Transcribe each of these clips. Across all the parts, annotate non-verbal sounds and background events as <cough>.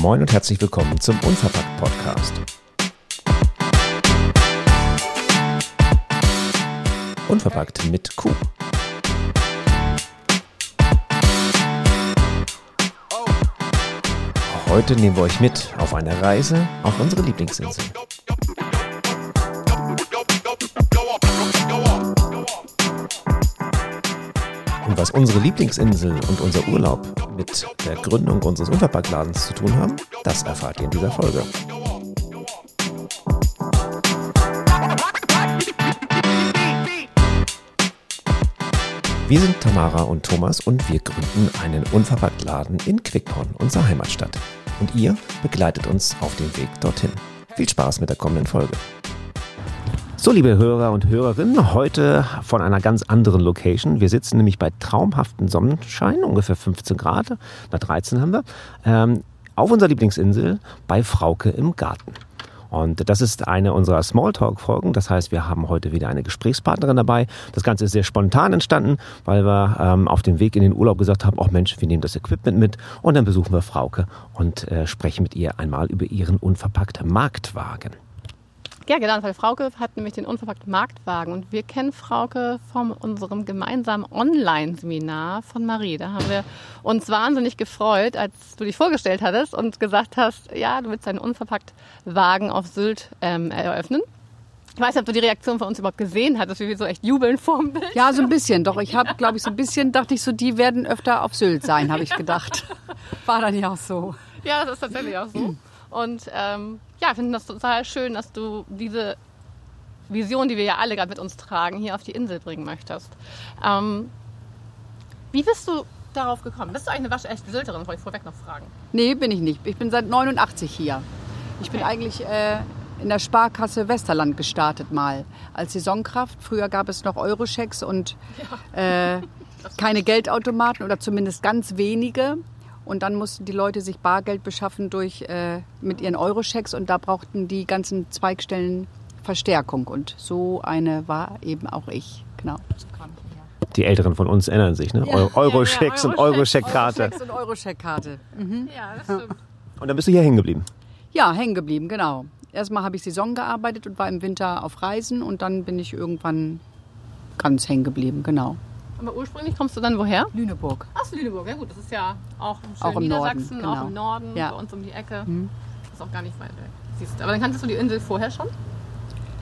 Moin und herzlich willkommen zum Unverpackt Podcast. Unverpackt mit Q. Heute nehmen wir euch mit auf eine Reise auf unsere Lieblingsinsel. Was unsere Lieblingsinsel und unser Urlaub mit der Gründung unseres Unverpacktladens zu tun haben, das erfahrt ihr in dieser Folge. Wir sind Tamara und Thomas und wir gründen einen Unverpacktladen in Quickborn, unserer Heimatstadt. Und ihr begleitet uns auf dem Weg dorthin. Viel Spaß mit der kommenden Folge. So, liebe Hörer und Hörerinnen, heute von einer ganz anderen Location. Wir sitzen nämlich bei traumhaftem Sonnenschein, ungefähr 15 Grad, na 13 haben wir, ähm, auf unserer Lieblingsinsel bei Frauke im Garten. Und das ist eine unserer Smalltalk-Folgen. Das heißt, wir haben heute wieder eine Gesprächspartnerin dabei. Das Ganze ist sehr spontan entstanden, weil wir ähm, auf dem Weg in den Urlaub gesagt haben, oh Mensch, wir nehmen das Equipment mit und dann besuchen wir Frauke und äh, sprechen mit ihr einmal über ihren unverpackten Marktwagen. Ja, genau, weil Frauke hat nämlich den unverpackten Marktwagen und wir kennen Frauke von unserem gemeinsamen Online-Seminar von Marie. Da haben wir uns wahnsinnig gefreut, als du dich vorgestellt hattest und gesagt hast, ja, du willst deinen unverpackt Wagen auf Sylt ähm, eröffnen. Ich weiß nicht, ob du die Reaktion von uns überhaupt gesehen hattest, wie wir so echt jubeln vorm Bild. Ja, so ein bisschen. Doch, ich habe, glaube ich, so ein bisschen, dachte ich so, die werden öfter auf Sylt sein, habe ich gedacht. <laughs> War dann ja auch so. Ja, das ist tatsächlich auch so. Und ähm, ja, finde das total schön, dass du diese Vision, die wir ja alle gerade mit uns tragen, hier auf die Insel bringen möchtest. Ähm, wie bist du darauf gekommen? Bist du eigentlich eine waschechte Sylterin? Wollte ich vorweg noch fragen. Nee, bin ich nicht. Ich bin seit 89 hier. Ich bin eigentlich äh, in der Sparkasse Westerland gestartet mal als Saisonkraft. Früher gab es noch Eurochecks und äh, <laughs> keine Geldautomaten oder zumindest ganz wenige. Und dann mussten die Leute sich Bargeld beschaffen durch, äh, mit ihren Eurochecks und da brauchten die ganzen Zweigstellen Verstärkung. Und so eine war eben auch ich. Genau. Die Älteren von uns erinnern sich, ne? Ja, Eurochecks ja, ja, und Eurocheck-Karte. Eurochecks und Eurocheck-Karte. Mhm. Ja, das stimmt. Und dann bist du hier hängen geblieben. Ja, hängen geblieben, genau. Erstmal habe ich Saison gearbeitet und war im Winter auf Reisen und dann bin ich irgendwann ganz hängen geblieben, genau. Aber ursprünglich kommst du dann woher? Lüneburg. Aus Lüneburg, ja gut, das ist ja auch Auch im Norden, Niedersachsen, genau. auch im Norden, Ja. bei uns um die Ecke. Mhm. Ist auch gar nicht weit weg. Siehst du. Aber dann kanntest du die Insel vorher schon?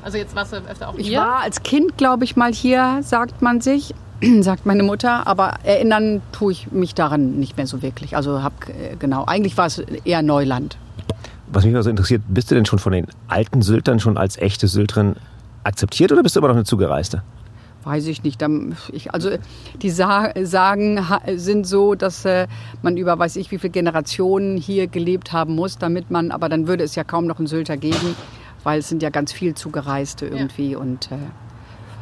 Also jetzt warst du öfter auch Ich hier? war als Kind, glaube ich, mal hier, sagt man sich, <clears throat> sagt meine Mutter, aber erinnern tue ich mich daran nicht mehr so wirklich. Also hab, äh, genau, eigentlich war es eher Neuland. Was mich also interessiert, bist du denn schon von den alten Syltern schon als echte Sylterin akzeptiert oder bist du immer noch eine Zugereiste? Weiß ich nicht. Also die Sa Sagen sind so, dass äh, man über weiß ich wie viele Generationen hier gelebt haben muss, damit man, aber dann würde es ja kaum noch einen Sylter geben, weil es sind ja ganz viel Zugereiste irgendwie und äh,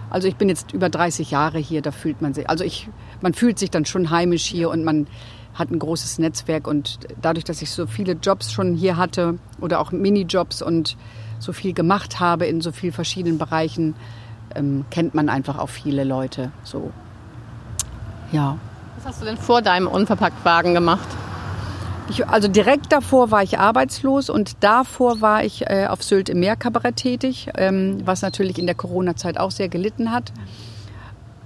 also ich bin jetzt über 30 Jahre hier, da fühlt man sich, also ich, man fühlt sich dann schon heimisch hier und man hat ein großes Netzwerk und dadurch, dass ich so viele Jobs schon hier hatte oder auch Minijobs und so viel gemacht habe in so vielen verschiedenen Bereichen, ähm, kennt man einfach auch viele Leute. So, ja. Was hast du denn vor deinem Unverpacktwagen gemacht? Ich, also direkt davor war ich arbeitslos und davor war ich äh, auf Sylt im Meerkabarett tätig, ähm, was natürlich in der Corona-Zeit auch sehr gelitten hat.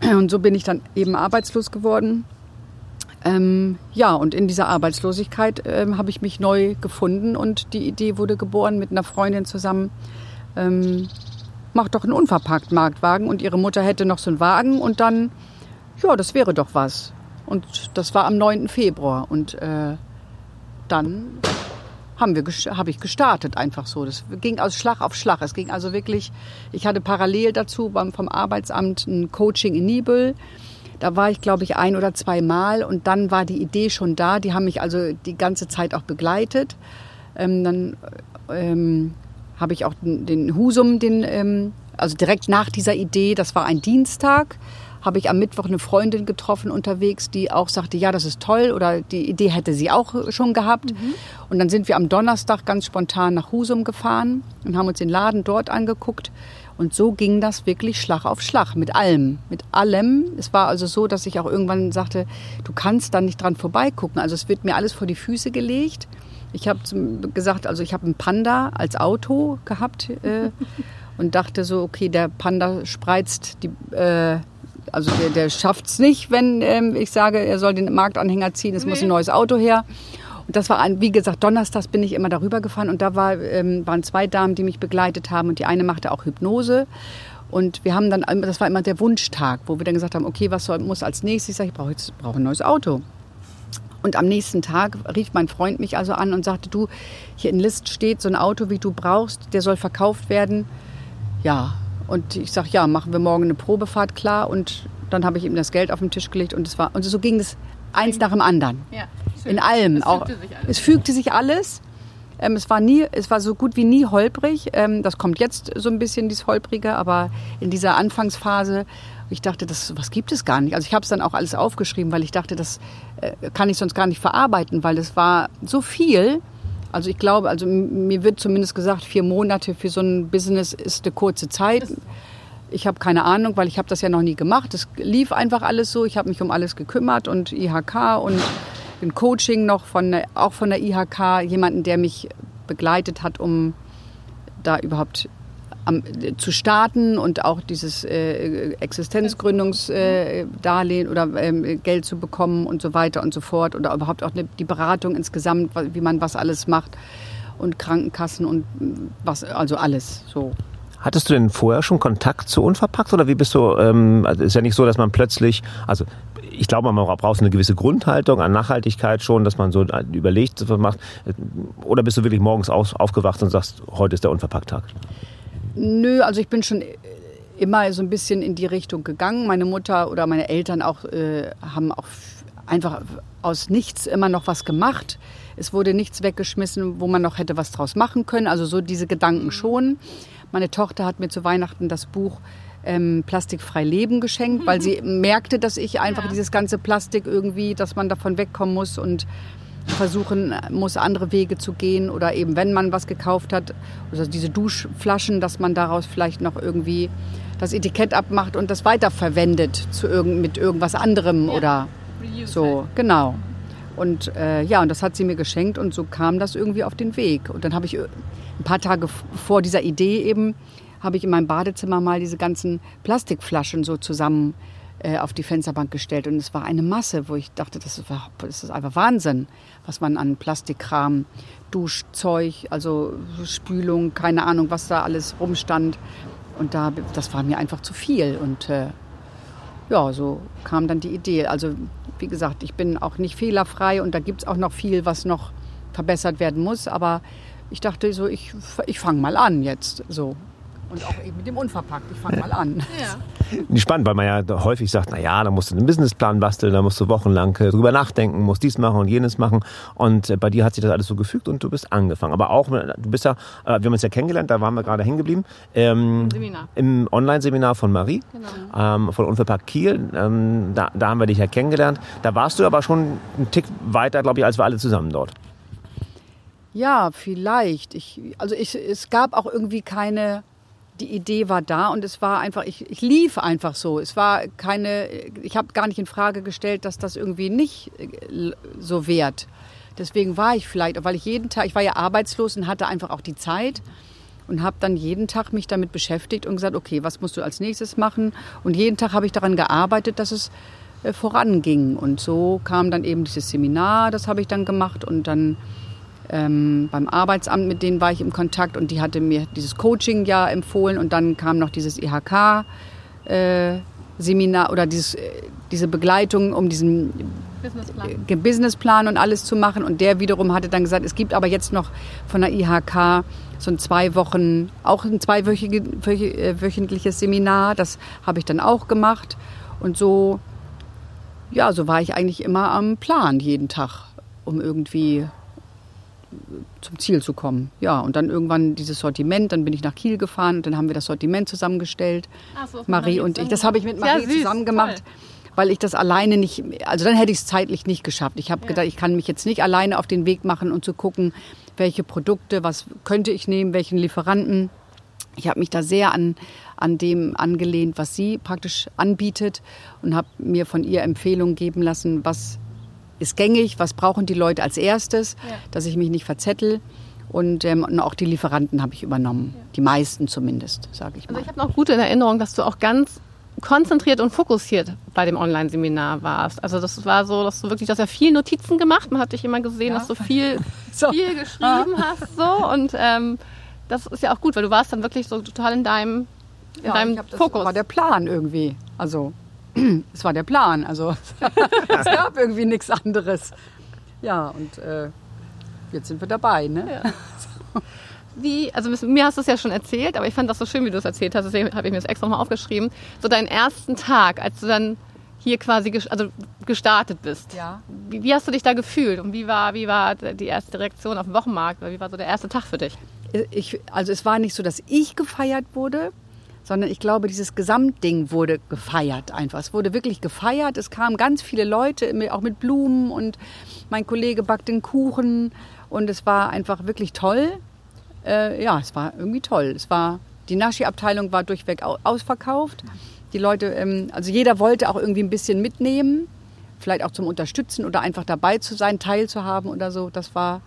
Und so bin ich dann eben arbeitslos geworden. Ähm, ja, und in dieser Arbeitslosigkeit ähm, habe ich mich neu gefunden und die Idee wurde geboren mit einer Freundin zusammen. Ähm, mach doch einen unverpackt Marktwagen und ihre Mutter hätte noch so einen Wagen und dann, ja, das wäre doch was. Und das war am 9. Februar und äh, dann habe ich gestartet einfach so. Das ging aus Schlag auf Schlag. Es ging also wirklich. Ich hatte parallel dazu beim vom Arbeitsamt ein Coaching in Nibel. Da war ich glaube ich ein oder zwei Mal und dann war die Idee schon da. Die haben mich also die ganze Zeit auch begleitet. Ähm, dann ähm, habe ich auch den, den Husum, den ähm, also direkt nach dieser Idee. Das war ein Dienstag habe ich am Mittwoch eine Freundin getroffen unterwegs, die auch sagte, ja, das ist toll oder die Idee hätte sie auch schon gehabt. Und dann sind wir am Donnerstag ganz spontan nach Husum gefahren und haben uns den Laden dort angeguckt. Und so ging das wirklich Schlag auf Schlag mit allem, mit allem. Es war also so, dass ich auch irgendwann sagte, du kannst da nicht dran vorbeigucken. Also es wird mir alles vor die Füße gelegt. Ich habe gesagt, also ich habe einen Panda als Auto gehabt äh, <laughs> und dachte so, okay, der Panda spreizt die, äh, also der, der schafft es nicht, wenn ähm, ich sage, er soll den Marktanhänger ziehen, es nee. muss ein neues Auto her. Und das war, ein, wie gesagt, donnerstags bin ich immer darüber gefahren und da war, ähm, waren zwei Damen, die mich begleitet haben und die eine machte auch Hypnose. Und wir haben dann, das war immer der Wunschtag, wo wir dann gesagt haben, okay, was soll, muss als nächstes? Ich sage, ich brauche jetzt brauche ein neues Auto. Und am nächsten Tag rief mein Freund mich also an und sagte, du, hier in List steht so ein Auto, wie du brauchst, der soll verkauft werden. Ja, und ich sage, ja, machen wir morgen eine Probefahrt klar. Und dann habe ich ihm das Geld auf den Tisch gelegt und es war, und so ging es eins nach dem anderen. Ja, in allem. Es auch, fügte sich alles. Es fügte sich alles. Ähm, es, war nie, es war so gut wie nie holprig. Ähm, das kommt jetzt so ein bisschen, dieses Holprige, aber in dieser Anfangsphase, ich dachte, das, was gibt es gar nicht. Also ich habe es dann auch alles aufgeschrieben, weil ich dachte, das äh, kann ich sonst gar nicht verarbeiten, weil es war so viel. Also ich glaube, also mir wird zumindest gesagt, vier Monate für so ein Business ist eine kurze Zeit. Ich habe keine Ahnung, weil ich habe das ja noch nie gemacht. Es lief einfach alles so. Ich habe mich um alles gekümmert und IHK und ein Coaching noch von auch von der IHK, jemanden, der mich begleitet hat, um da überhaupt am, zu starten und auch dieses äh, Existenzgründungsdarlehen äh, oder ähm, Geld zu bekommen und so weiter und so fort oder überhaupt auch eine, die Beratung insgesamt, wie man was alles macht und Krankenkassen und was, also alles so. Hattest du denn vorher schon Kontakt zu Unverpackt oder wie bist du, ähm, also ist ja nicht so, dass man plötzlich, also ich glaube, man braucht eine gewisse Grundhaltung an Nachhaltigkeit schon, dass man so überlegt, was macht. Oder bist du wirklich morgens aufgewacht und sagst, heute ist der Unverpackt-Tag? Nö, also ich bin schon immer so ein bisschen in die Richtung gegangen. Meine Mutter oder meine Eltern auch äh, haben auch einfach aus nichts immer noch was gemacht. Es wurde nichts weggeschmissen, wo man noch hätte was draus machen können. Also so diese Gedanken schon. Meine Tochter hat mir zu Weihnachten das Buch ähm, Plastikfrei Leben geschenkt, weil sie <laughs> merkte, dass ich einfach ja. dieses ganze Plastik irgendwie, dass man davon wegkommen muss und versuchen muss, andere Wege zu gehen oder eben, wenn man was gekauft hat, also diese Duschflaschen, dass man daraus vielleicht noch irgendwie das Etikett abmacht und das weiterverwendet zu irgend, mit irgendwas anderem ja. oder so. Genau. Und äh, ja, und das hat sie mir geschenkt und so kam das irgendwie auf den Weg. Und dann habe ich äh, ein paar Tage vor dieser Idee eben, habe ich in meinem Badezimmer mal diese ganzen Plastikflaschen so zusammen äh, auf die Fensterbank gestellt und es war eine Masse, wo ich dachte, das ist, das ist einfach Wahnsinn, was man an Plastikkram, Duschzeug, also Spülung, keine Ahnung, was da alles rumstand. Und da, das war mir einfach zu viel. Und äh, ja, so kam dann die Idee. Also wie gesagt, ich bin auch nicht fehlerfrei und da gibt es auch noch viel, was noch verbessert werden muss. Aber ich dachte so, ich, ich fange mal an jetzt. So. Und auch eben mit dem Unverpackt. Ich fange mal an. Ja. <laughs> Spannend, weil man ja häufig sagt, na ja, da musst du einen Businessplan basteln, da musst du wochenlang äh, drüber nachdenken, musst dies machen und jenes machen. Und äh, bei dir hat sich das alles so gefügt und du bist angefangen. Aber auch, du bist ja, äh, wir haben uns ja kennengelernt, da waren wir gerade hängen geblieben. Ähm, Seminar. Im Online-Seminar von Marie, genau. ähm, von Unverpackt Kiel. Ähm, da, da haben wir dich ja kennengelernt. Da warst du aber schon einen Tick weiter, glaube ich, als wir alle zusammen dort. Ja, vielleicht. Ich, also ich, es gab auch irgendwie keine die Idee war da und es war einfach, ich, ich lief einfach so. Es war keine, ich habe gar nicht in Frage gestellt, dass das irgendwie nicht äh, so wert. Deswegen war ich vielleicht, weil ich jeden Tag, ich war ja arbeitslos und hatte einfach auch die Zeit und habe dann jeden Tag mich damit beschäftigt und gesagt, okay, was musst du als nächstes machen? Und jeden Tag habe ich daran gearbeitet, dass es äh, voranging. Und so kam dann eben dieses Seminar, das habe ich dann gemacht und dann ähm, beim Arbeitsamt, mit denen war ich im Kontakt und die hatte mir dieses Coaching ja empfohlen und dann kam noch dieses IHK. Äh, Seminar oder dieses, äh, diese Begleitung, um diesen Businessplan. Äh, Businessplan und alles zu machen. Und der wiederum hatte dann gesagt, es gibt aber jetzt noch von der IHK so ein zwei Wochen, auch ein zweiwöchentliches äh, Seminar. Das habe ich dann auch gemacht. Und so, ja, so war ich eigentlich immer am Plan jeden Tag, um irgendwie zum Ziel zu kommen. Ja, und dann irgendwann dieses Sortiment, dann bin ich nach Kiel gefahren und dann haben wir das Sortiment zusammengestellt. So, Marie und ich. Das habe ich mit Marie ja, zusammen gemacht. Toll. Weil ich das alleine nicht, also dann hätte ich es zeitlich nicht geschafft. Ich habe ja. gedacht, ich kann mich jetzt nicht alleine auf den Weg machen und zu gucken, welche Produkte, was könnte ich nehmen, welchen Lieferanten. Ich habe mich da sehr an, an dem angelehnt, was sie praktisch anbietet und habe mir von ihr Empfehlungen geben lassen, was ist gängig, was brauchen die Leute als erstes, ja. dass ich mich nicht verzettel. Und, ähm, und auch die Lieferanten habe ich übernommen. Ja. Die meisten zumindest, sage ich also mal. Also ich habe noch gute in Erinnerung, dass du auch ganz konzentriert und fokussiert bei dem Online-Seminar warst. Also das war so, dass du wirklich, dass ja viel Notizen gemacht. Man hat dich immer gesehen, ja. dass du viel, <laughs> so. viel geschrieben ah. hast so und ähm, das ist ja auch gut, weil du warst dann wirklich so total in deinem, in ja, deinem Fokus. Das war der Plan irgendwie. Also <clears throat> es war der Plan. Also <laughs> es gab irgendwie nichts anderes. Ja und äh, jetzt sind wir dabei, ne? Ja. wie, also mir hast du es ja schon erzählt, aber ich fand das so schön, wie du es erzählt hast, deswegen habe ich mir das extra nochmal aufgeschrieben. So deinen ersten Tag, als du dann hier quasi also gestartet bist. Ja. Wie, wie, hast du dich da gefühlt und wie war, wie war die erste Reaktion auf dem Wochenmarkt? Wie war so der erste Tag für dich? Ich, also es war nicht so, dass ich gefeiert wurde, sondern ich glaube, dieses Gesamtding wurde gefeiert einfach. Es wurde wirklich gefeiert. Es kamen ganz viele Leute, auch mit Blumen und mein Kollege backt den Kuchen und es war einfach wirklich toll äh, ja, es war irgendwie toll. Es war, die Naschi-Abteilung war durchweg ausverkauft. Die Leute, ähm, also jeder wollte auch irgendwie ein bisschen mitnehmen, vielleicht auch zum Unterstützen oder einfach dabei zu sein, teilzuhaben oder so. Das war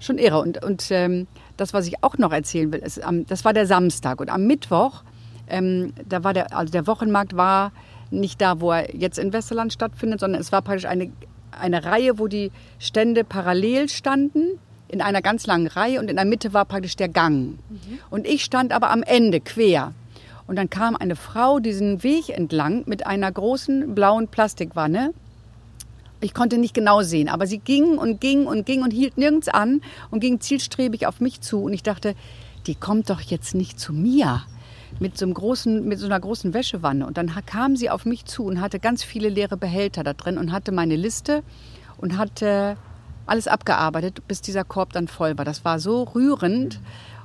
schon irre. Und, und ähm, das, was ich auch noch erzählen will, ist, das war der Samstag. Und am Mittwoch, ähm, da war der, also der Wochenmarkt war nicht da, wo er jetzt in Westerland stattfindet, sondern es war praktisch eine, eine Reihe, wo die Stände parallel standen in einer ganz langen Reihe und in der Mitte war praktisch der Gang. Mhm. Und ich stand aber am Ende quer. Und dann kam eine Frau diesen Weg entlang mit einer großen blauen Plastikwanne. Ich konnte nicht genau sehen, aber sie ging und ging und ging und hielt nirgends an und ging zielstrebig auf mich zu. Und ich dachte, die kommt doch jetzt nicht zu mir mit so, einem großen, mit so einer großen Wäschewanne. Und dann kam sie auf mich zu und hatte ganz viele leere Behälter da drin und hatte meine Liste und hatte alles abgearbeitet, bis dieser Korb dann voll war. Das war so rührend.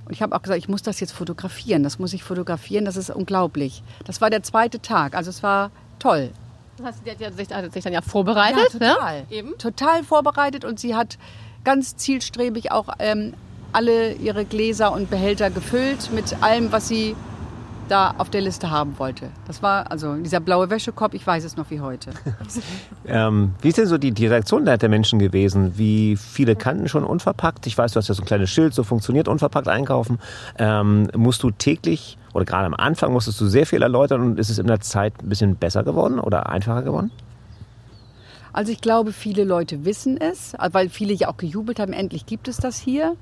Und ich habe auch gesagt, ich muss das jetzt fotografieren. Das muss ich fotografieren, das ist unglaublich. Das war der zweite Tag, also es war toll. Das heißt, die hat sich, hat sich dann ja vorbereitet. Ja, total. Ne? Eben. Total vorbereitet und sie hat ganz zielstrebig auch ähm, alle ihre Gläser und Behälter gefüllt mit allem, was sie da auf der Liste haben wollte. Das war also dieser blaue Wäschekorb, ich weiß es noch wie heute. <laughs> ähm, wie ist denn so die, die Reaktion der Menschen gewesen? Wie viele kannten schon unverpackt? Ich weiß, du hast ja so ein kleines Schild, so funktioniert unverpackt einkaufen. Ähm, musst du täglich oder gerade am Anfang musstest du sehr viel erläutern und ist es in der Zeit ein bisschen besser geworden oder einfacher geworden? Also ich glaube, viele Leute wissen es, weil viele ja auch gejubelt haben, endlich gibt es das hier.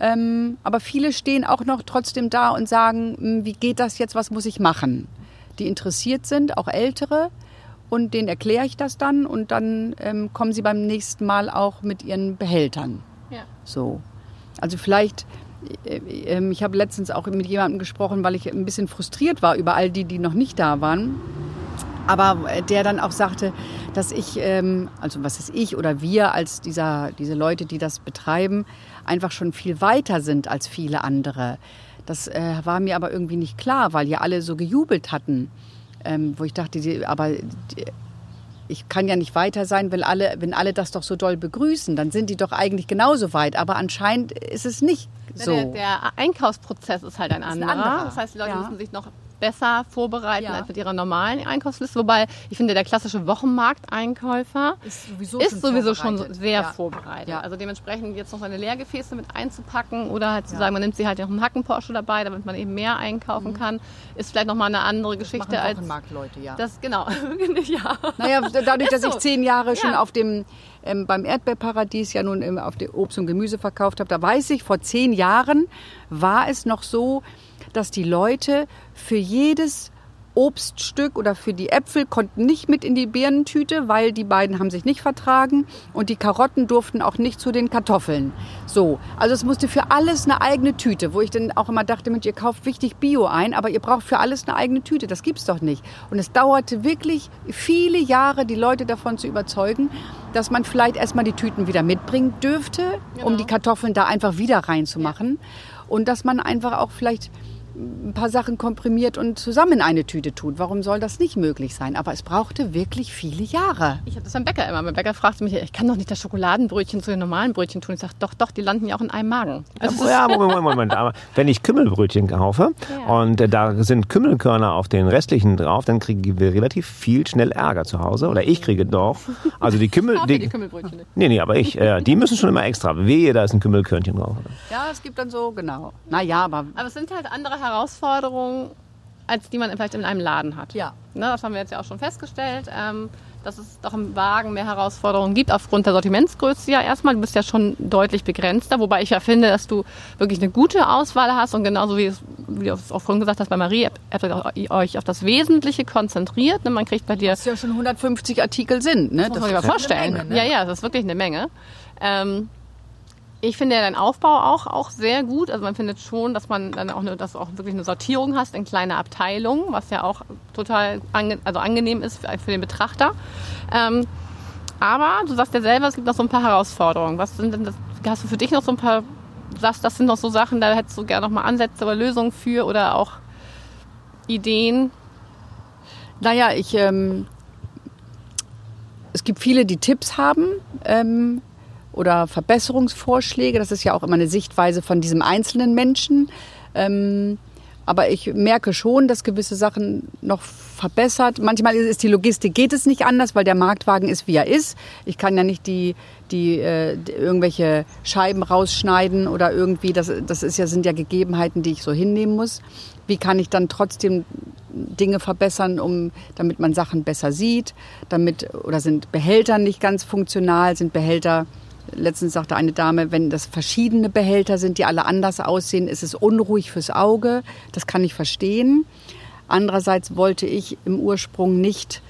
Ähm, aber viele stehen auch noch trotzdem da und sagen, hm, wie geht das jetzt, was muss ich machen? Die interessiert sind, auch ältere. Und denen erkläre ich das dann und dann ähm, kommen sie beim nächsten Mal auch mit ihren Behältern. Ja. So. Also vielleicht, äh, äh, ich habe letztens auch mit jemandem gesprochen, weil ich ein bisschen frustriert war über all die, die noch nicht da waren. Aber äh, der dann auch sagte, dass ich, ähm, also was ist ich oder wir als dieser, diese Leute, die das betreiben, einfach schon viel weiter sind als viele andere. Das äh, war mir aber irgendwie nicht klar, weil ja alle so gejubelt hatten. Ähm, wo ich dachte, die, aber die, ich kann ja nicht weiter sein, weil alle, wenn alle das doch so doll begrüßen, dann sind die doch eigentlich genauso weit. Aber anscheinend ist es nicht so. Der, der Einkaufsprozess ist halt ein anderer. Ein anderer. Das heißt, die Leute ja. müssen sich noch besser vorbereiten ja. als mit ihrer normalen Einkaufsliste. Wobei ich finde, der klassische Wochenmarkteinkäufer ist sowieso, ist schon, sowieso schon sehr ja. vorbereitet. Ja. Also dementsprechend jetzt noch seine Leergefäße mit einzupacken oder halt zu sagen, man nimmt sie halt noch einen Hackenporsche dabei, damit man eben mehr einkaufen mhm. kann, ist vielleicht nochmal eine andere das Geschichte als Wochenmarktleute, ja. Das genau, <laughs> ja. Naja, dadurch, dass ich <laughs> zehn Jahre schon auf dem ähm, beim Erdbeerparadies ja nun auf dem Obst und Gemüse verkauft habe, da weiß ich, vor zehn Jahren war es noch so, dass die Leute für jedes Obststück oder für die Äpfel konnten nicht mit in die Birnentüte, weil die beiden haben sich nicht vertragen und die Karotten durften auch nicht zu den Kartoffeln. So, also es musste für alles eine eigene Tüte, wo ich dann auch immer dachte, Mensch, ihr kauft wichtig Bio ein, aber ihr braucht für alles eine eigene Tüte. Das gibt's doch nicht. Und es dauerte wirklich viele Jahre, die Leute davon zu überzeugen, dass man vielleicht erstmal die Tüten wieder mitbringen dürfte, genau. um die Kartoffeln da einfach wieder reinzumachen und dass man einfach auch vielleicht ein paar Sachen komprimiert und zusammen in eine Tüte tut. Warum soll das nicht möglich sein? Aber es brauchte wirklich viele Jahre. Ich habe das beim Bäcker immer. Mein Bäcker fragt mich, ich kann doch nicht das Schokoladenbrötchen zu den normalen Brötchen tun. Ich sage, doch, doch, die landen ja auch in einem Magen. Also ja, Moment, Moment, Moment. Aber wenn ich Kümmelbrötchen kaufe Ja. und äh, da sind Kümmelkörner auf den restlichen drauf, dann kriegen wir relativ viel schnell Ärger zu Hause. Oder ich kriege doch. Also die Kümmel... <laughs> Ihr die Kümmelbrötchen nicht? Nee, nee, aber ich, äh, die müssen schon immer extra. Wehe, da ist ein Kümmelkörnchen drauf. Ja, es gibt dann so, genau. Naja, aber Aber es sind halt andere Herausforderungen, als die man vielleicht in einem Laden hat. ja. Ne, das haben wir jetzt ja auch schon festgestellt, ähm, dass es doch im Wagen mehr Herausforderungen gibt, aufgrund der Sortimentsgröße ja erstmal. Du bist ja schon deutlich begrenzter, wobei ich ja finde, dass du wirklich eine gute Auswahl hast und genauso wie, es, wie du es auch vorhin gesagt hast bei Marie, ihr euch auf das Wesentliche konzentriert. Ne? Man kriegt bei dir Was ja schon 150 Artikel sind. Ne? das muss man sich mal vorstellen. Menge, ne? Ja, ja, das ist wirklich eine Menge. Ähm, ich finde ja deinen Aufbau auch, auch sehr gut. Also man findet schon, dass man dann auch, eine, dass auch wirklich eine Sortierung hast in kleine Abteilungen, was ja auch total ange, also angenehm ist für, für den Betrachter. Ähm, aber du sagst ja selber, es gibt noch so ein paar Herausforderungen. Was sind denn das? Hast du für dich noch so ein paar, sagst, das sind noch so Sachen, da hättest du gerne noch mal Ansätze oder Lösungen für oder auch Ideen? Naja, ich, ähm, es gibt viele, die Tipps haben ähm, oder Verbesserungsvorschläge. Das ist ja auch immer eine Sichtweise von diesem einzelnen Menschen. Ähm, aber ich merke schon, dass gewisse Sachen noch verbessert. Manchmal ist die Logistik, geht es nicht anders, weil der Marktwagen ist, wie er ist. Ich kann ja nicht die, die, äh, die irgendwelche Scheiben rausschneiden oder irgendwie, das, das ist ja, sind ja Gegebenheiten, die ich so hinnehmen muss. Wie kann ich dann trotzdem Dinge verbessern, um, damit man Sachen besser sieht, damit, oder sind Behälter nicht ganz funktional, sind Behälter, letztens sagte eine Dame, wenn das verschiedene Behälter sind, die alle anders aussehen, ist es unruhig fürs Auge. Das kann ich verstehen. Andererseits wollte ich im Ursprung nicht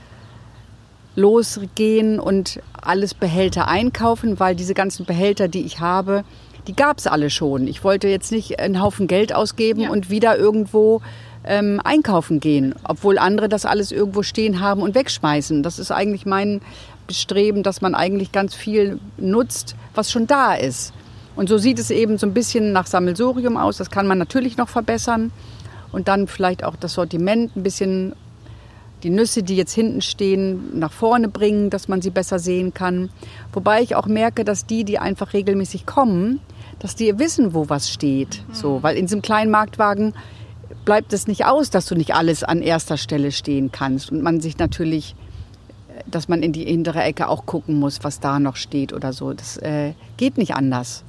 losgehen und alles Behälter einkaufen, weil diese ganzen Behälter, die ich habe, die gab es alle schon. Ich wollte jetzt nicht einen Haufen Geld ausgeben Ja. und wieder irgendwo ähm, einkaufen gehen, obwohl andere das alles irgendwo stehen haben und wegschmeißen. Das ist eigentlich mein Bestreben, dass man eigentlich ganz viel nutzt, was schon da ist. Und so sieht es eben so ein bisschen nach Sammelsurium aus. Das kann man natürlich noch verbessern. Und dann vielleicht auch das Sortiment ein bisschen die Nüsse, die jetzt hinten stehen, nach vorne bringen, dass man sie besser sehen kann. Wobei ich auch merke, dass die, die einfach regelmäßig kommen, dass die wissen, wo was steht. So, weil in diesem kleinen Marktwagen bleibt es nicht aus, dass du nicht alles an erster Stelle stehen kannst und man sich natürlich, dass man in die hintere Ecke auch gucken muss, was da noch steht oder so. Das äh, geht nicht anders.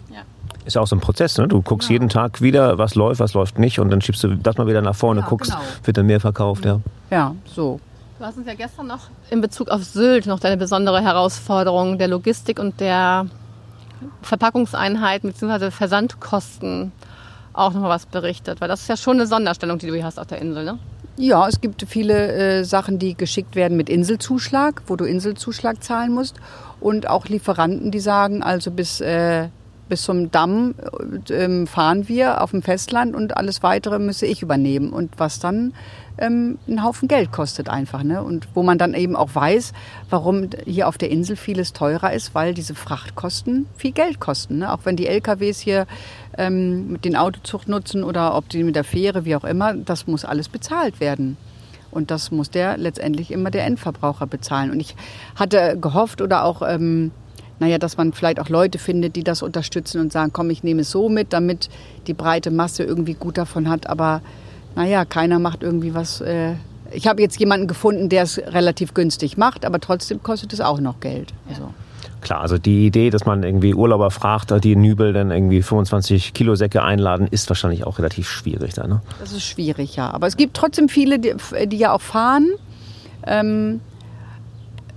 Ist ja auch so ein Prozess, ne? Du guckst jeden Tag wieder, was läuft, was läuft nicht und dann schiebst du das mal wieder nach vorne, Ja, guckst, genau. wird dann mehr verkauft, ja. Ja, so. Du hast uns ja gestern noch in Bezug auf Sylt noch deine besondere Herausforderung der Logistik und der Verpackungseinheiten bzw. Versandkosten auch noch mal was berichtet, weil das ist ja schon eine Sonderstellung, die du hier hast auf der Insel, ne? Ja, es gibt viele äh, Sachen, die geschickt werden mit Inselzuschlag, wo du Inselzuschlag zahlen musst. Und auch Lieferanten, die sagen, also bis, äh, bis zum Damm äh, ähm, fahren wir auf dem Festland und alles Weitere müsse ich übernehmen. Und was dann ähm, einen Haufen Geld kostet einfach. Ne? Und wo man dann eben auch weiß, warum hier auf der Insel vieles teurer ist, weil diese Frachtkosten viel Geld kosten. Ne? Auch wenn die LKWs hier ähm, mit den Autozug nutzen oder ob die mit der Fähre, wie auch immer, das muss alles bezahlt werden. Und das muss der letztendlich immer der Endverbraucher bezahlen. Und ich hatte gehofft oder auch, ähm, naja, dass man vielleicht auch Leute findet, die das unterstützen und sagen, komm, ich nehme es so mit, damit die breite Masse irgendwie gut davon hat. Aber naja, keiner macht irgendwie was. Äh, ich habe jetzt jemanden gefunden, der es relativ günstig macht, aber trotzdem kostet es auch noch Geld. Also. Klar, also die Idee, dass man irgendwie Urlauber fragt, die in Nübel dann irgendwie 25 Kilo Säcke einladen, ist wahrscheinlich auch relativ schwierig da, ne? Das ist schwierig, ja. Aber es gibt trotzdem viele, die, die ja auch fahren. Ähm,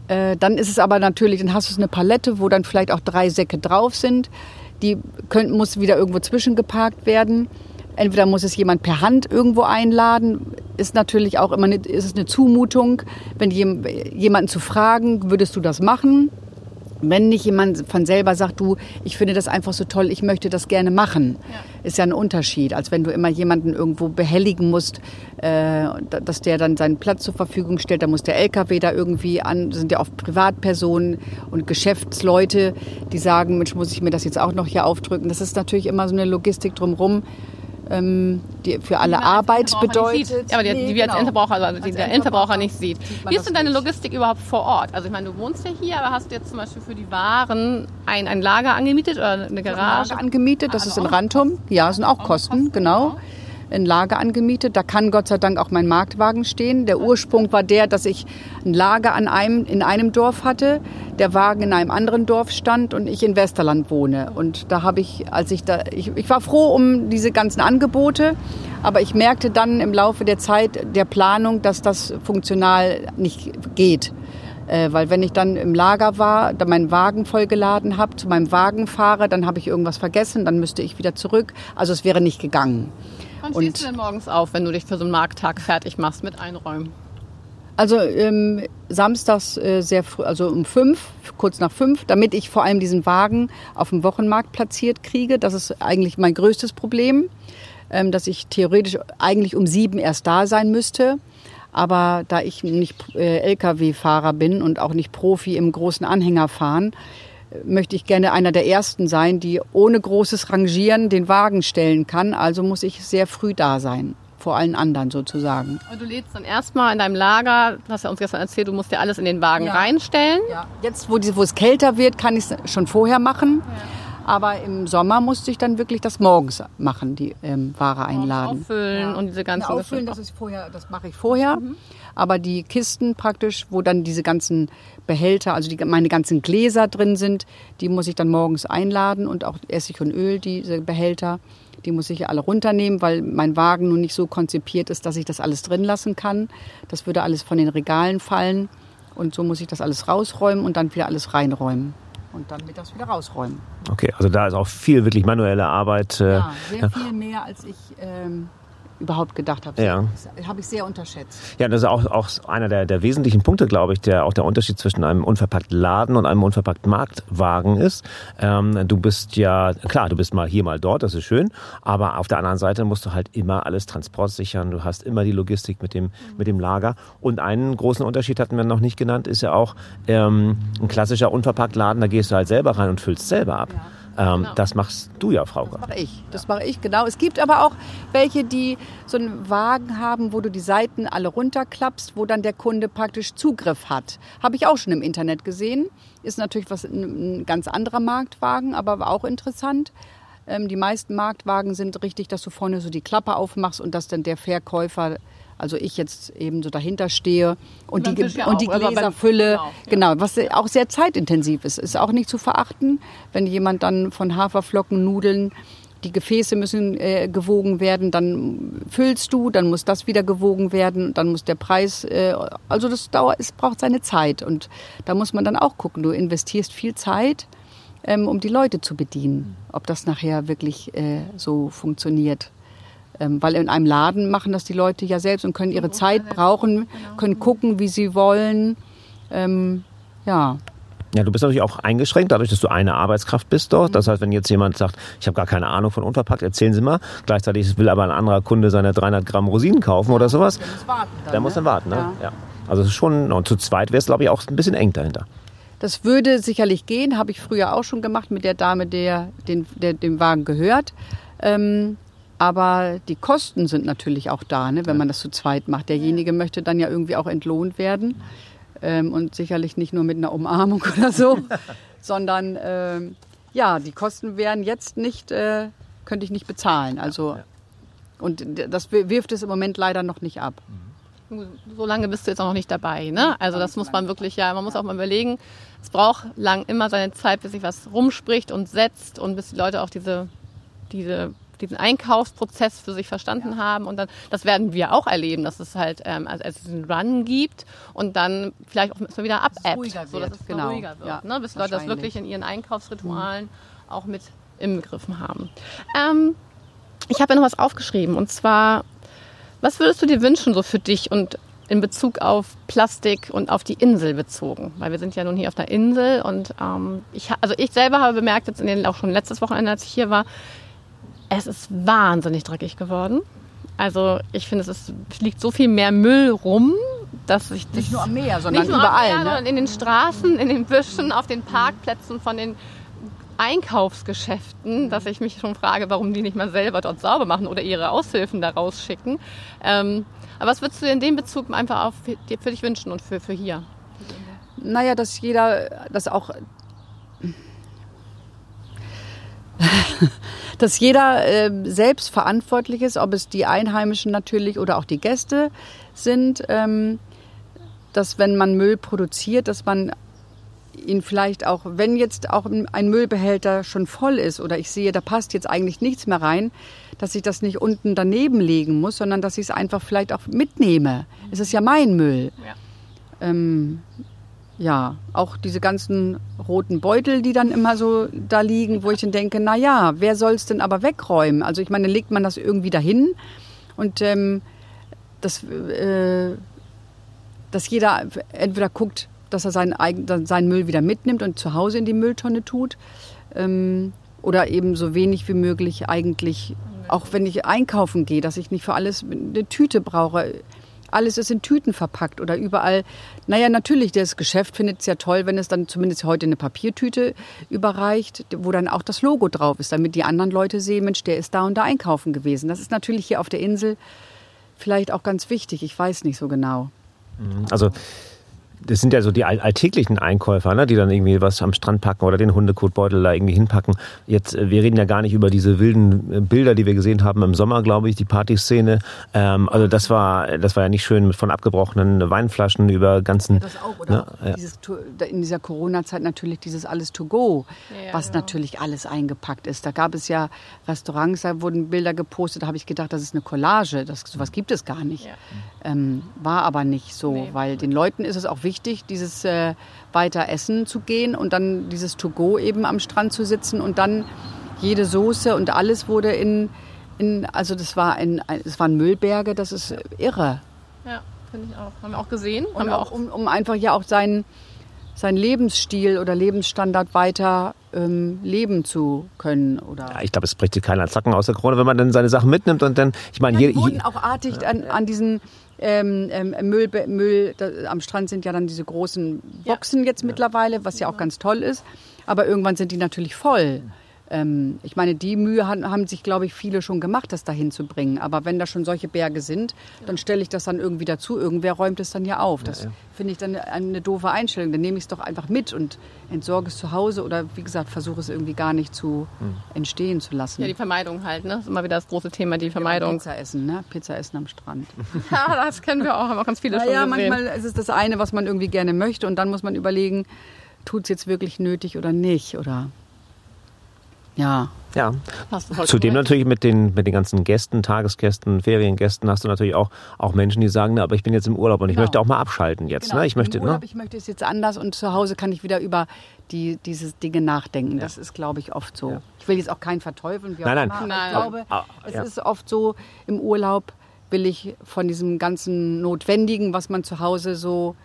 äh, dann ist es aber natürlich, dann hast du eine Palette, wo dann vielleicht auch drei Säcke drauf sind. Die können, muss wieder irgendwo zwischengeparkt werden. Entweder muss es jemand per Hand irgendwo einladen. Ist natürlich auch immer eine, ist es eine Zumutung, wenn jem, jemanden zu fragen, würdest du das machen? Wenn nicht jemand von selber sagt, du, ich finde das einfach so toll, ich möchte das gerne machen, ist ja ein Unterschied, als wenn du immer jemanden irgendwo behelligen musst, äh, dass der dann seinen Platz zur Verfügung stellt. Da muss der LKW da irgendwie an, sind ja oft Privatpersonen und Geschäftsleute, die sagen, Mensch, muss ich mir das jetzt auch noch hier aufdrücken. Das ist natürlich immer so eine Logistik drumherum. Ähm, die für alle Arbeit bedeutet. Ja, aber die, Nee, die wir als genau. Endverbraucher, also die Als der Endverbraucher nicht sieht. man Wie ist denn deine nicht. Logistik überhaupt vor Ort? Also ich meine, du wohnst ja hier, aber hast du jetzt zum Beispiel für die Waren ein, ein Lager angemietet oder eine Garage? Lager angemietet, das Ah, ist in auch Rantum. Ja, sind auch Kosten, genau. Ein Lager angemietet. Da kann Gott sei Dank auch mein Marktwagen stehen. Der Ursprung war der, dass ich ein Lager an einem, in einem Dorf hatte, der Wagen in einem anderen Dorf stand und ich in Westerland wohne. Und da habe ich, als ich da, ich, ich war froh um diese ganzen Angebote, aber ich merkte dann im Laufe der Zeit der Planung, dass das funktional nicht geht. Äh, weil wenn ich dann im Lager war, dann meinen Wagen vollgeladen habe, zu meinem Wagen fahre, dann habe ich irgendwas vergessen, dann müsste ich wieder zurück. Also es wäre nicht gegangen. Wann Und- stehst du denn morgens auf, wenn du dich für so einen Markttag fertig machst mit Einräumen? Also ähm, samstags äh, sehr früh, also um fünf, kurz nach fünf, damit ich vor allem diesen Wagen auf dem Wochenmarkt platziert kriege. Das ist eigentlich mein größtes Problem, ähm, dass ich theoretisch eigentlich um sieben erst da sein müsste. Aber da ich nicht äh, Lkw-Fahrer bin und auch nicht Profi im großen Anhänger fahren, möchte ich gerne einer der Ersten sein, die ohne großes Rangieren den Wagen stellen kann. Also muss ich sehr früh da sein, vor allen anderen sozusagen. Und du lädst dann erstmal in deinem Lager, du hast ja uns gestern erzählt, du musst dir alles in den Wagen Ja. reinstellen. Ja. Jetzt, wo, die, wo es kälter wird, kann ich es schon vorher machen. Aber im Sommer musste ich dann wirklich das morgens machen, die ähm, Ware einladen. Auffüllen und diese ganzen Ja, auffüllen, das, Geschichten. ist vorher, das mache ich vorher. Aber die Kisten praktisch, wo dann diese ganzen Behälter, also die, meine ganzen Gläser drin sind, die muss ich dann morgens einladen und auch Essig und Öl, diese Behälter, die muss ich alle runternehmen, weil mein Wagen nun nicht so konzipiert ist, dass ich das alles drin lassen kann. Das würde alles von den Regalen fallen und so muss ich das alles rausräumen und dann wieder alles reinräumen und dann mittags wieder rausräumen. Okay, also da ist auch viel wirklich manuelle Arbeit. äh, Ja, sehr viel mehr, als ich ähm, überhaupt gedacht habe. Ja. Das habe ich sehr unterschätzt. Ja, das ist auch, auch einer der, der wesentlichen Punkte, glaube ich, der auch der Unterschied zwischen einem unverpackten Laden und einem unverpackten Marktwagen ist. Ähm, du bist ja, klar, du bist mal hier, mal dort, das ist schön, aber auf der anderen Seite musst du halt immer alles transportsichern, du hast immer die Logistik mit dem, mit dem Lager. Und einen großen Unterschied hatten wir noch nicht genannt, ist ja auch ähm, ein klassischer Unverpacktladen, da gehst du halt selber rein und füllst selber ab. Ähm, Das machst du ja, Frauke. Das mache ich. Das mache ich, genau. Es gibt aber auch welche, die so einen Wagen haben, wo du die Seiten alle runterklappst, wo dann der Kunde praktisch Zugriff hat. Habe ich auch schon im Internet gesehen. Ist natürlich was, ein, ganz anderer Marktwagen, aber auch interessant. Ähm, die meisten Marktwagen sind richtig, dass du vorne so die Klappe aufmachst und dass dann der Verkäufer, also ich jetzt eben so dahinter stehe und die, ja und die Gläser fülle. genau, Genau, was auch sehr zeitintensiv ist. Ist auch nicht zu verachten, wenn jemand dann von Haferflocken, Nudeln, die Gefäße müssen äh, gewogen werden, dann füllst du, dann muss das wieder gewogen werden, dann muss der Preis, äh, also das dauert, es braucht seine Zeit und da muss man dann auch gucken. Du investierst viel Zeit, ähm, um die Leute zu bedienen, ob das nachher wirklich äh, so funktioniert. Ähm, weil in einem Laden machen das die Leute ja selbst und können ihre Zeit brauchen, können gucken, wie sie wollen. Ähm, ja, Ja, du bist natürlich auch eingeschränkt, dadurch, dass du eine Arbeitskraft bist dort. Das heißt, wenn jetzt jemand sagt, ich habe gar keine Ahnung von unverpackt, erzählen Sie mal. Gleichzeitig will aber ein anderer Kunde seine 300 Gramm Rosinen kaufen oder sowas. der muss warten. Dann, Der muss dann warten, ne? Ja. Ja. Also es ist schon, und zu zweit wäre es, glaube ich, auch ein bisschen eng dahinter. Das würde sicherlich gehen, habe ich früher auch schon gemacht mit der Dame, der, den, der dem Wagen gehört. Ähm, aber die Kosten sind natürlich auch da, ne, wenn man das zu zweit macht. Derjenige möchte dann ja irgendwie auch entlohnt werden. Ähm, und sicherlich nicht nur mit einer Umarmung <laughs> oder so, <laughs> sondern ähm, ja, die Kosten wären jetzt nicht, äh, könnte ich nicht bezahlen. Also, und das wirft es im Moment leider noch nicht ab. So lange bist du jetzt auch noch nicht dabei. Ne? Also das muss man wirklich, ja, man muss auch mal überlegen. Es braucht lang immer seine Zeit, bis sich was rumspricht und setzt und bis die Leute auch diese, diese, diesen Einkaufsprozess für sich verstanden haben. Und dann, das werden wir auch erleben, dass es halt ähm, als, als es einen Run gibt und dann vielleicht auch erstmal wieder ruhiger so dass es genau. ruhiger wird. Ja, ne? Bis Leute das wirklich in ihren Einkaufsritualen auch mit inbegriffen haben. Ähm, ich habe ja noch was aufgeschrieben und zwar was würdest du dir wünschen, so für dich und in Bezug auf Plastik und auf die Insel bezogen? Weil wir sind ja nun hier auf der Insel und ähm, ich, also ich selber habe bemerkt, jetzt in den, auch schon letztes Wochenende, als ich hier war, es ist wahnsinnig dreckig geworden. Also ich finde, es ist, es liegt so viel mehr Müll rum, dass ich das Nicht nur am Meer, sondern nicht nur überall. Am Meer, ne? sondern in den Straßen, in den Büschen, auf den Parkplätzen von den Einkaufsgeschäften, dass ich mich schon frage, warum die nicht mal selber dort sauber machen oder ihre Aushilfen da rausschicken. Ähm, aber was würdest du in dem Bezug einfach auch für, für dich wünschen und für, für hier? Naja, dass jeder, dass auch, <laughs> dass jeder äh, selbst verantwortlich ist, ob es die Einheimischen natürlich oder auch die Gäste sind, ähm, dass wenn man Müll produziert, dass man ihn vielleicht auch, wenn jetzt auch ein Müllbehälter schon voll ist oder ich sehe, da passt jetzt eigentlich nichts mehr rein, dass ich das nicht unten daneben legen muss, sondern dass ich es einfach vielleicht auch mitnehme. Es ist ja mein Müll. Ja. Ähm, ja, auch diese ganzen roten Beutel, die dann immer so da liegen, wo ich dann denke, na ja, wer soll es denn aber wegräumen? Also ich meine, legt man das irgendwie dahin und ähm, das, äh, dass jeder entweder guckt, dass er seinen, seinen Müll wieder mitnimmt und zu Hause in die Mülltonne tut ähm, oder eben so wenig wie möglich eigentlich, auch wenn ich einkaufen gehe, dass ich nicht für alles eine Tüte brauche alles ist in Tüten verpackt oder überall. Naja, natürlich, das Geschäft findet es ja toll, wenn es dann zumindest heute eine Papiertüte überreicht, wo dann auch das Logo drauf ist, damit die anderen Leute sehen, Mensch, der ist da und da einkaufen gewesen. Das ist natürlich hier auf der Insel vielleicht auch ganz wichtig. Ich weiß nicht so genau. Also das sind ja so die alltäglichen Einkäufer, ne, die dann irgendwie was am Strand packen oder den Hundekotbeutel da irgendwie hinpacken. Jetzt, äh, wir reden ja gar nicht über diese wilden äh, Bilder, die wir gesehen haben im Sommer, glaube ich, die Partyszene. Ähm, also das war, das war ja nicht schön von abgebrochenen Weinflaschen über ganzen. Ja, das auch, oder? Ne, ja. dieses, in dieser Corona-Zeit natürlich dieses alles to go, ja, was genau. natürlich alles eingepackt ist. Da gab es ja Restaurants, da wurden Bilder gepostet, da habe ich gedacht, das ist eine Collage. Das, sowas gibt es gar nicht. Ähm, war aber nicht so, nee. weil den Leuten ist es auch wichtig, wichtig, dieses äh, weiter essen zu gehen und dann dieses To-Go eben am Strand zu sitzen und dann jede Soße und alles wurde in, in also das war ein, es waren Müllberge, das ist irre. Ja, finde ich auch. Haben wir auch gesehen. Und auch, um, um einfach ja auch seinen, seinen Lebensstil oder Lebensstandard weiter ähm, leben zu können. Oder ja, ich glaube, es bricht sich keiner Zacken aus der Krone, wenn man dann seine Sachen mitnimmt und dann, ich meine, ja, hier... wurden auch artig an, an diesen ähm, ähm, Müll, Müll da, am Strand sind ja dann diese großen Boxen ja. jetzt ja. mittlerweile, was ja auch ganz toll ist. Aber irgendwann sind die natürlich voll. Ähm, ich meine, die Mühe haben, haben sich, glaube ich, viele schon gemacht, das dahin zu bringen. Aber wenn da schon solche Berge sind, dann stelle ich das dann irgendwie dazu. Irgendwer räumt es dann ja auf. Das ja, finde ich dann eine doofe Einstellung. Dann nehme ich es doch einfach mit und entsorge es zu Hause oder wie gesagt, versuche es irgendwie gar nicht zu hm. entstehen zu lassen. Ja, die Vermeidung halt, ne? Das ist immer wieder das große Thema, die Vermeidung. Ja, Pizza essen, ne? Pizza essen am Strand. <laughs> ja, das kennen wir auch, haben auch ganz viele Na, schon Ja, gesehen. manchmal ist es das eine, was man irgendwie gerne möchte und dann muss man überlegen, tut es jetzt wirklich nötig oder nicht, oder? Ja. Ja. Zudem natürlich mit den, mit den ganzen Gästen, Tagesgästen, Feriengästen hast du natürlich auch, auch Menschen, die sagen, na, aber ich bin jetzt im Urlaub und ich genau. möchte auch mal abschalten jetzt. Genau. Ne? Ich möchte, Im Urlaub, ne? ich möchte es jetzt anders und zu Hause kann ich wieder über die, diese Dinge nachdenken. Ja. Das ist, glaube ich, oft so. Ja. Ich will jetzt auch keinen verteufeln. nein, nein. nein. Ich glaube, ah, es ja. ist oft so, im Urlaub will ich von diesem ganzen Notwendigen, was man zu Hause so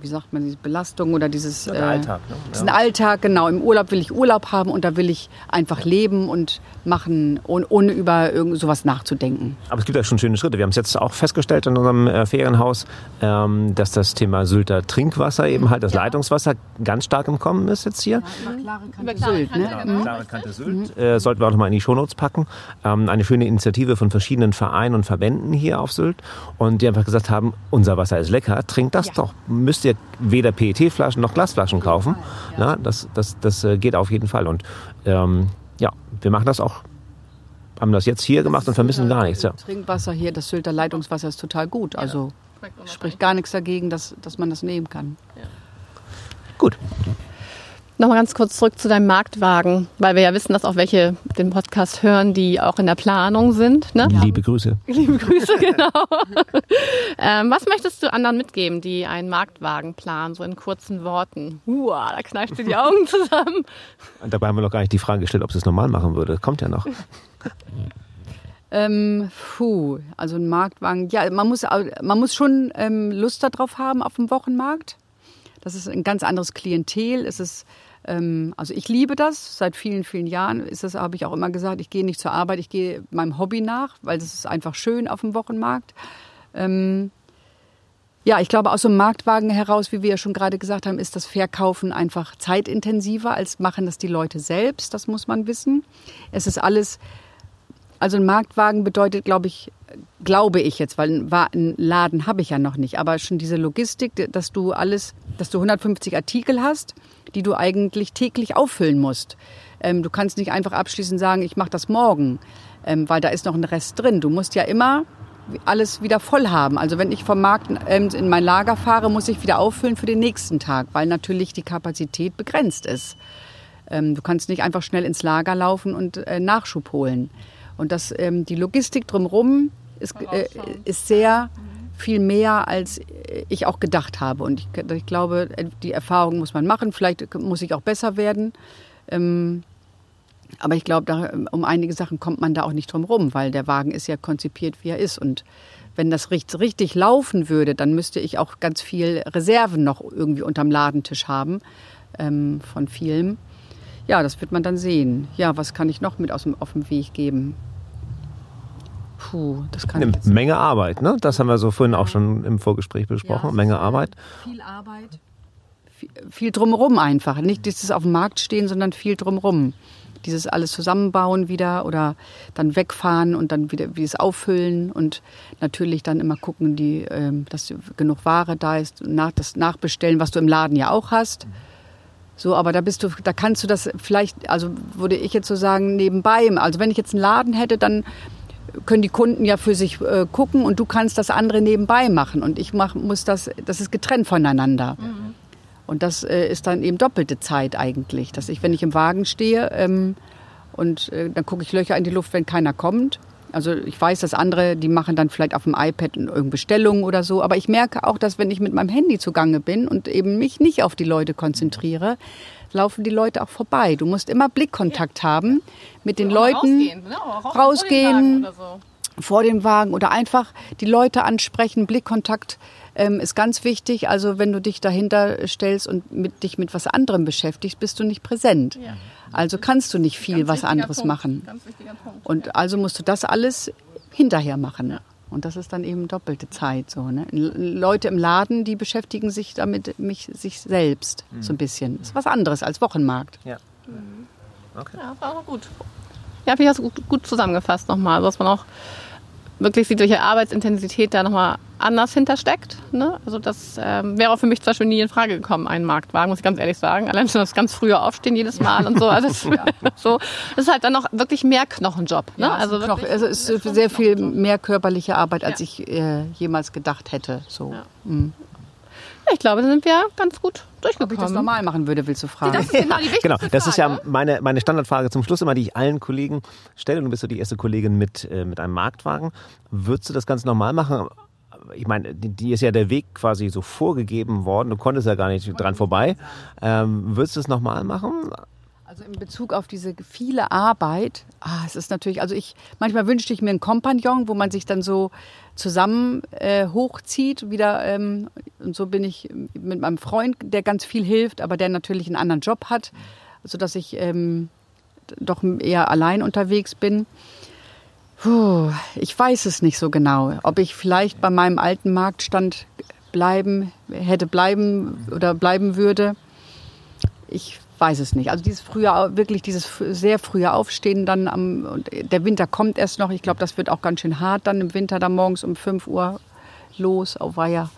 wie sagt man, diese Belastung oder dieses ja, äh, Alltag. Ne? Diesen ja. Alltag, genau. Im Urlaub will ich Urlaub haben und da will ich einfach leben und machen, ohne, ohne über irgend sowas nachzudenken. Aber es gibt ja schon schöne Schritte. Wir haben es jetzt auch festgestellt in unserem äh, Ferienhaus, ähm, dass das Thema Sylter Trinkwasser, eben halt das ja. Leitungswasser, ganz stark im Kommen ist jetzt hier. Ja, über klare Kante Sylt. Ne? Genau, mhm. klare Kante Sylt. Mhm. Äh, sollten wir auch noch mal in die Shownotes packen. Ähm, eine schöne Initiative von verschiedenen Vereinen und Verbänden hier auf Sylt. Und die einfach gesagt haben, unser Wasser ist lecker, trinkt das doch. Müsst ihr ihr weder PET-Flaschen noch Glasflaschen kaufen. Ja. das das, das äh, geht auf jeden Fall. Und ähm, ja, wir machen das auch haben das jetzt hier gemacht und vermissen gar nichts. Ja. Trinkwasser hier, das Sylter Leitungswasser ist total gut. Also spricht gar nichts dagegen, dass, dass man das nehmen kann. Ja. Gut. Nochmal ganz kurz zurück zu deinem Marktwagen, weil wir ja wissen, dass auch welche den Podcast hören, die auch in der Planung sind. Ne? Liebe Grüße. Liebe Grüße, <laughs> genau. ähm, was möchtest du anderen mitgeben, die einen Marktwagen planen, so in kurzen Worten? Uah, da kneifst du die Augen zusammen. Und dabei haben wir noch gar nicht die Frage gestellt, ob sie es normal machen würde. Kommt ja noch. Ähm, puh, also ein Marktwagen. Ja, man muss, man muss schon ähm, Lust darauf haben auf dem Wochenmarkt. Das ist ein ganz anderes Klientel. Es ist ähm, also ich liebe das. Seit vielen, vielen Jahren ist das, habe ich auch immer gesagt, ich gehe nicht zur Arbeit, ich gehe meinem Hobby nach, weil das ist einfach schön auf dem Wochenmarkt. Ähm, Ja, ich glaube, aus so einem Marktwagen heraus, wie wir ja schon gerade gesagt haben, ist das Verkaufen einfach zeitintensiver, als machen das die Leute selbst. Das muss man wissen. Es ist alles, also ein Marktwagen bedeutet, glaube ich, glaube ich jetzt, weil einen Laden habe ich ja noch nicht, aber schon diese Logistik, dass du alles, dass du 150 Artikel hast, die du eigentlich täglich auffüllen musst. Ähm, du kannst nicht einfach abschließend sagen, ich mache das morgen, ähm, weil da ist noch ein Rest drin. Du musst ja immer alles wieder voll haben. Also wenn ich vom Markt ähm, in mein Lager fahre, muss ich wieder auffüllen für den nächsten Tag, weil natürlich die Kapazität begrenzt ist. Ähm, du kannst nicht einfach schnell ins Lager laufen und äh, Nachschub holen. Und das, ähm, die Logistik drumherum ist, äh, ist sehr viel mehr, als ich auch gedacht habe. Und ich, ich, glaube, die Erfahrung muss man machen. Vielleicht muss ich auch besser werden. Aber ich glaube, um einige Sachen kommt man da auch nicht drum rum, weil der Wagen ist ja konzipiert, wie er ist. Und wenn das richtig, richtig laufen würde, dann müsste ich auch ganz viel Reserven noch irgendwie unterm Ladentisch haben ähm, von vielem. Ja, das wird man dann sehen. Ja, was kann ich noch mit aus dem, auf dem Weg geben? Puh, das kann Eine Menge Arbeit, ne? Das haben wir so vorhin auch schon im Vorgespräch besprochen. Ja, Menge Arbeit. Viel Arbeit. Viel, viel drumherum einfach. Nicht dieses auf dem Markt stehen, sondern viel drumherum dieses alles zusammenbauen wieder oder dann wegfahren und dann wieder wie es auffüllen und natürlich dann immer gucken, die, ähm, dass genug Ware da ist, nach, das nachbestellen, was du im Laden ja auch hast. So, aber da bist du, da kannst du das vielleicht, also würde ich jetzt so sagen, nebenbei. Also wenn ich jetzt einen Laden hätte, dann können die Kunden ja für sich äh, gucken und du kannst das andere nebenbei machen und ich mach, muss das, das ist getrennt voneinander. Mhm. Und das äh, ist dann eben doppelte Zeit eigentlich, dass ich, wenn ich im Wagen stehe ähm, und äh, dann gucke ich Löcher in die Luft, wenn keiner kommt. Also ich weiß, dass andere, die machen dann vielleicht auf dem iPad irgendeine Bestellung oder so. Aber ich merke auch, dass wenn ich mit meinem Handy zugange bin und eben mich nicht auf die Leute konzentriere, laufen die Leute auch vorbei. Du musst immer Blickkontakt ja. haben mit den Leuten. Rausgehen, ne? rausgehen so. vor dem Wagen oder einfach die Leute ansprechen, Blickkontakt ähm, ist ganz wichtig. Also wenn du dich dahinter stellst und mit, dich mit was anderem beschäftigst, bist du nicht präsent. Ja. Also kannst du nicht viel was anderes Punkt. machen. Und also musst du das alles hinterher machen. Ja. Und das ist dann eben doppelte Zeit. So, ne? Leute im Laden, die beschäftigen sich damit mich, sich selbst mhm. so ein bisschen. Das ist was anderes als Wochenmarkt. Ja. Mhm. Okay. Ja, war auch gut. Ja, habe ich das gut, gut zusammengefasst nochmal, dass man auch wirklich sieht, welche Arbeitsintensität da nochmal anders hintersteckt. Ne? Also das ähm, wäre auch für mich zwar schon nie in Frage gekommen, einen Marktwagen, muss ich ganz ehrlich sagen. Allein schon das ganz frühe Aufstehen jedes Mal und so. Also das, <laughs> ja. so, das ist halt dann noch wirklich mehr Knochenjob. Ne? Ja, also Knochen, also es ist sehr viel mehr körperliche Arbeit, als ja. ich äh, jemals gedacht hätte. So. Mhm. Ich glaube, da sind wir ganz gut durchgekommen. Ob ich das normal machen würde, willst du fragen. Das ist genau, die <laughs> genau, das ist ja meine, meine Standardfrage zum Schluss immer, die ich allen Kollegen stelle. Du bist so die erste Kollegin mit, äh, mit einem Marktwagen. Würdest du das ganz normal machen? Ich meine, die ist ja der Weg quasi so vorgegeben worden. Du konntest ja gar nicht dran vorbei. Ähm, würdest du es nochmal machen? Also in Bezug auf diese viele Arbeit, ah, es ist natürlich, also ich, manchmal wünschte ich mir einen Kompagnon, wo man sich dann so zusammen äh, hochzieht, wieder, ähm, und so bin ich mit meinem Freund, der ganz viel hilft, aber der natürlich einen anderen Job hat, sodass ich ähm, doch eher allein unterwegs bin. Puh, ich weiß es nicht so genau, ob ich vielleicht bei meinem alten Marktstand bleiben, hätte bleiben oder bleiben würde. Ich weiß es nicht. Also dieses frühe, wirklich dieses sehr frühe Aufstehen dann am, der Winter kommt erst noch. Ich glaube, das wird auch ganz schön hart dann im Winter, da morgens um 5 Uhr los auf Weiher.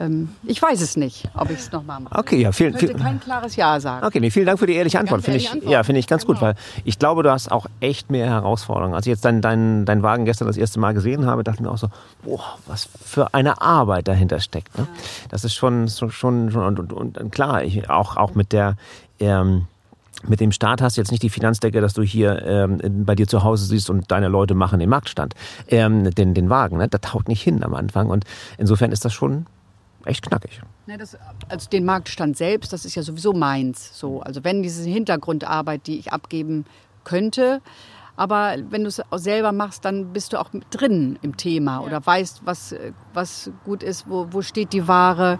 Ähm, ich weiß es nicht, ob ich es nochmal mache. Okay, ja, vielen, ich könnte kein klares Ja sagen. Okay, nee, vielen Dank für die ehrliche Antwort. Finde ich, Antwort. ja, finde ich ganz genau. gut, weil ich glaube, du hast auch echt mehr Herausforderungen. Als ich jetzt deinen dein, dein Wagen gestern das erste Mal gesehen habe, dachte ich mir auch so, boah, was für eine Arbeit dahinter steckt. Ne? Ja. Das ist schon, schon, schon und, und, und klar, ich, auch, auch mit der ähm, mit dem Staat hast du jetzt nicht die Finanzdecke, dass du hier ähm, bei dir zu Hause siehst und deine Leute machen den Marktstand, ähm, den, den Wagen. Ne? Das haut nicht hin am Anfang. Und insofern ist das schon echt knackig. Ne, das, also den Marktstand selbst, das ist ja sowieso meins. So. Also wenn diese Hintergrundarbeit, die ich abgeben könnte, aber wenn du es selber machst, dann bist du auch drin im Thema ja. oder weißt, was, was gut ist, wo, wo steht die Ware,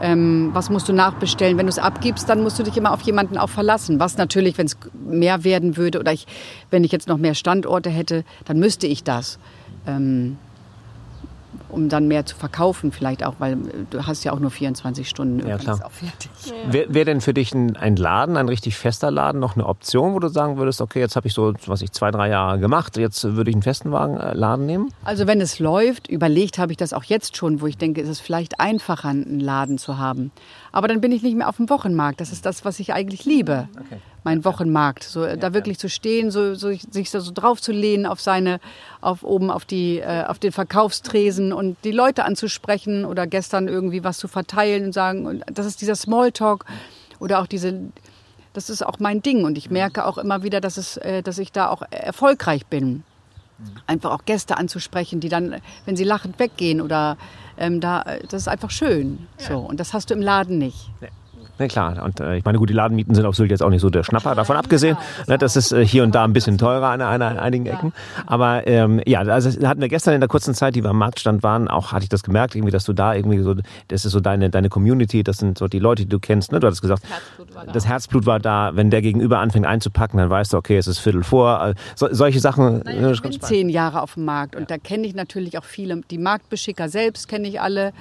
ähm, was musst du nachbestellen. Wenn du es abgibst, dann musst du dich immer auf jemanden auch verlassen. Was natürlich, wenn es mehr werden würde oder ich, wenn ich jetzt noch mehr Standorte hätte, dann müsste ich das. Ähm, um dann mehr zu verkaufen, vielleicht auch, weil äh, du hast ja auch nur 24 Stunden. Ja, klar. Ist auch fertig. Wäre wär denn für dich ein, ein Laden, ein richtig fester Laden, noch eine Option, wo du sagen würdest, okay, jetzt habe ich so, was ich, zwei, drei Jahre gemacht, jetzt würde ich einen festen Wagen, äh, Laden nehmen? Also wenn es läuft, überlegt habe ich das auch jetzt schon, wo ich denke, ist es vielleicht einfacher, einen Laden zu haben. Aber dann bin ich nicht mehr auf dem Wochenmarkt. Das ist das, was ich eigentlich liebe. Okay. Mein Wochenmarkt. So, ja, da wirklich ja. zu stehen, so, so, sich so drauf zu lehnen auf seine, auf oben auf die, äh, auf den Verkaufstresen und die Leute anzusprechen oder gestern irgendwie was zu verteilen und sagen, und das ist dieser Smalltalk oder auch diese, das ist auch mein Ding und ich merke auch immer wieder, dass es, äh, dass ich da auch erfolgreich bin. Einfach auch Gäste anzusprechen, die dann, wenn sie lachend weggehen oder ähm, da, das ist einfach schön. So und das hast du im Laden nicht. Ja. Ne, klar. Und äh, ich meine, gut, die Ladenmieten sind auf Sylt jetzt auch nicht so der Schnapper, davon abgesehen. Ne, das ist äh, hier und da ein bisschen teurer an, an, an einigen Ecken. Aber ähm, ja, also hatten wir gestern in der kurzen Zeit, die wir am Marktstand waren, auch hatte ich das gemerkt, irgendwie, dass du da irgendwie so, das ist so deine, deine Community, das sind so die Leute, die du kennst. Ne? Du hattest gesagt, Herzblut das Herzblut war da. Wenn der Gegenüber anfängt einzupacken, dann weißt du, okay, es ist Viertel vor. Also, so, solche Sachen. Naja, ich bin zehn Jahre auf dem Markt und ja. da kenne ich natürlich auch viele. Die Marktbeschicker selbst kenne ich alle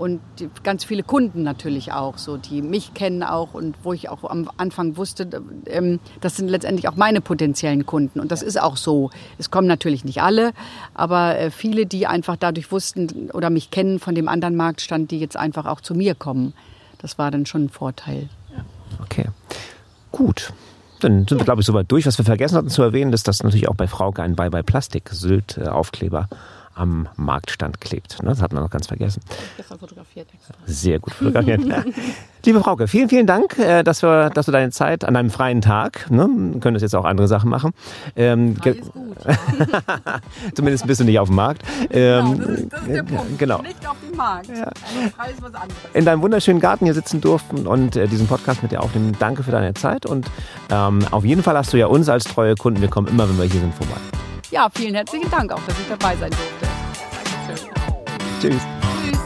und ganz viele Kunden natürlich auch, so die mich kennen auch und wo ich auch am Anfang wusste, ähm, das sind letztendlich auch meine potenziellen Kunden und das ist auch so. Es kommen natürlich nicht alle, aber äh, viele, die einfach dadurch wussten oder mich kennen von dem anderen Marktstand, die jetzt einfach auch zu mir kommen. Das war dann schon ein Vorteil. Okay, gut. Dann sind wir, glaube ich, soweit durch. Was wir vergessen hatten zu erwähnen, ist, dass natürlich auch bei Frauke ein Bye-Bye-Plastik-Sylt-Aufkleber äh, am Marktstand klebt. Ne? Das hat man noch ganz vergessen. Gestern fotografiert extra. Sehr gut fotografiert. <laughs> Liebe Frauke, vielen, vielen Dank, äh, dass, wir, dass du deine Zeit an einem freien Tag, ne, wir können das jetzt auch andere Sachen machen. Ähm, Alles gut. <laughs> Zumindest bist du nicht auf dem Markt. Ähm, genau, das ist, das ist der Punkt. Genau. Nicht auf dem Markt. Ja. Also frei ist was anderes. In deinem wunderschönen Garten hier sitzen durften und äh, diesen Podcast mit dir aufnehmen. Danke für deine Zeit und ähm, auf jeden Fall hast du ja uns als treue Kunden. Wir kommen immer, wenn wir hier sind, vorbei ja, vielen herzlichen Dank auch, dass ich dabei sein durfte. Dankeschön. Tschüss. Tschüss.